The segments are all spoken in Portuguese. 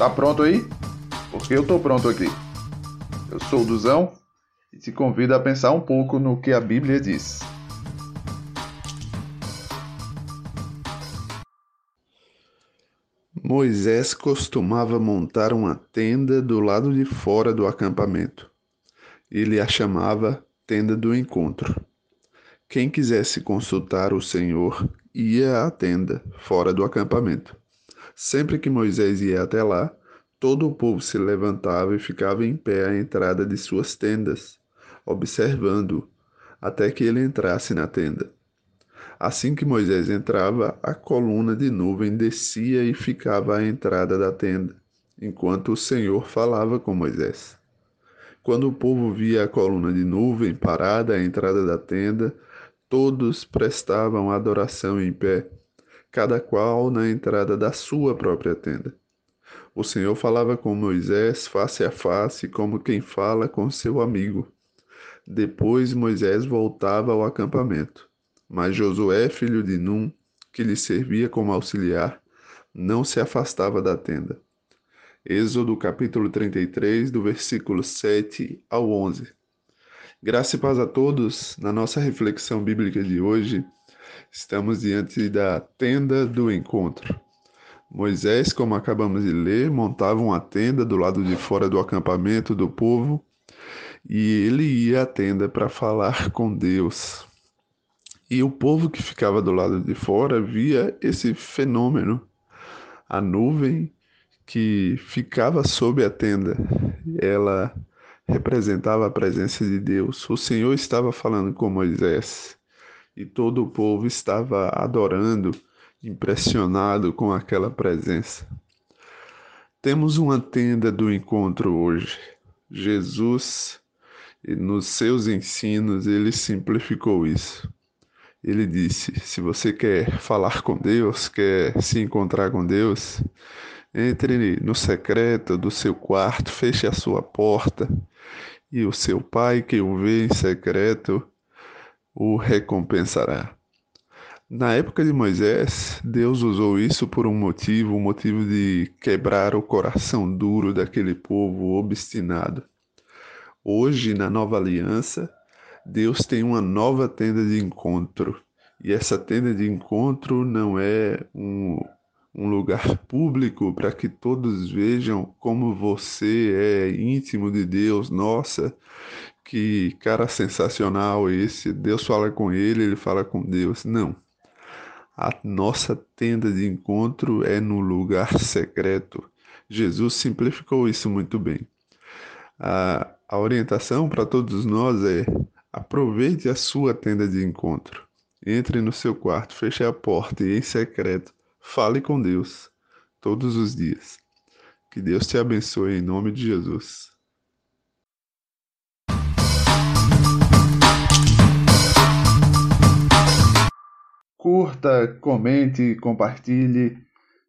Tá pronto aí? Porque eu tô pronto aqui. Eu sou o Duzão e te convido a pensar um pouco no que a Bíblia diz. Moisés costumava montar uma tenda do lado de fora do acampamento. Ele a chamava Tenda do Encontro. Quem quisesse consultar o Senhor ia à tenda, fora do acampamento. Sempre que Moisés ia até lá, todo o povo se levantava e ficava em pé à entrada de suas tendas, observando-o, até que ele entrasse na tenda. Assim que Moisés entrava, a coluna de nuvem descia e ficava à entrada da tenda, enquanto o Senhor falava com Moisés. Quando o povo via a coluna de nuvem parada à entrada da tenda, todos prestavam adoração em pé, cada qual na entrada da sua própria tenda. O Senhor falava com Moisés face a face, como quem fala com seu amigo. Depois Moisés voltava ao acampamento. Mas Josué, filho de Num, que lhe servia como auxiliar, não se afastava da tenda. Êxodo capítulo 33, do versículo 7 ao 11. Graça e paz a todos. Na nossa reflexão bíblica de hoje, estamos diante da tenda do encontro. Moisés, como acabamos de ler, montava uma tenda do lado de fora do acampamento do povo e ele ia à tenda para falar com Deus. E o povo que ficava do lado de fora via esse fenômeno, a nuvem que ficava sob a tenda. Ela representava a presença de Deus. O Senhor estava falando com Moisés e todo o povo estava adorando, impressionado com aquela presença. Temos uma tenda do encontro hoje. Jesus, nos seus ensinos, ele simplificou isso. Ele disse: se você quer falar com Deus, quer se encontrar com Deus, entre no secreto do seu quarto, feche a sua porta, e o seu pai que o vê em secreto o recompensará. Na época de Moisés, Deus usou isso por um motivo, um motivo de quebrar o coração duro daquele povo obstinado. Hoje, na nova aliança, Deus tem uma nova tenda de encontro. E essa tenda de encontro não é um, um lugar público para que todos vejam como você é íntimo de Deus. Nossa, que cara sensacional esse! Deus fala com ele, ele fala com Deus. Não. A nossa tenda de encontro é no lugar secreto. Jesus simplificou isso muito bem. A, a orientação para todos nós é: aproveite a sua tenda de encontro. Entre no seu quarto, feche a porta e, em secreto, Fale com Deus todos os dias. Que Deus te abençoe em nome de Jesus. Curta, comente, compartilhe,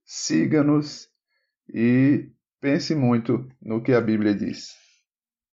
siga-nos e pense muito no que a Bíblia diz.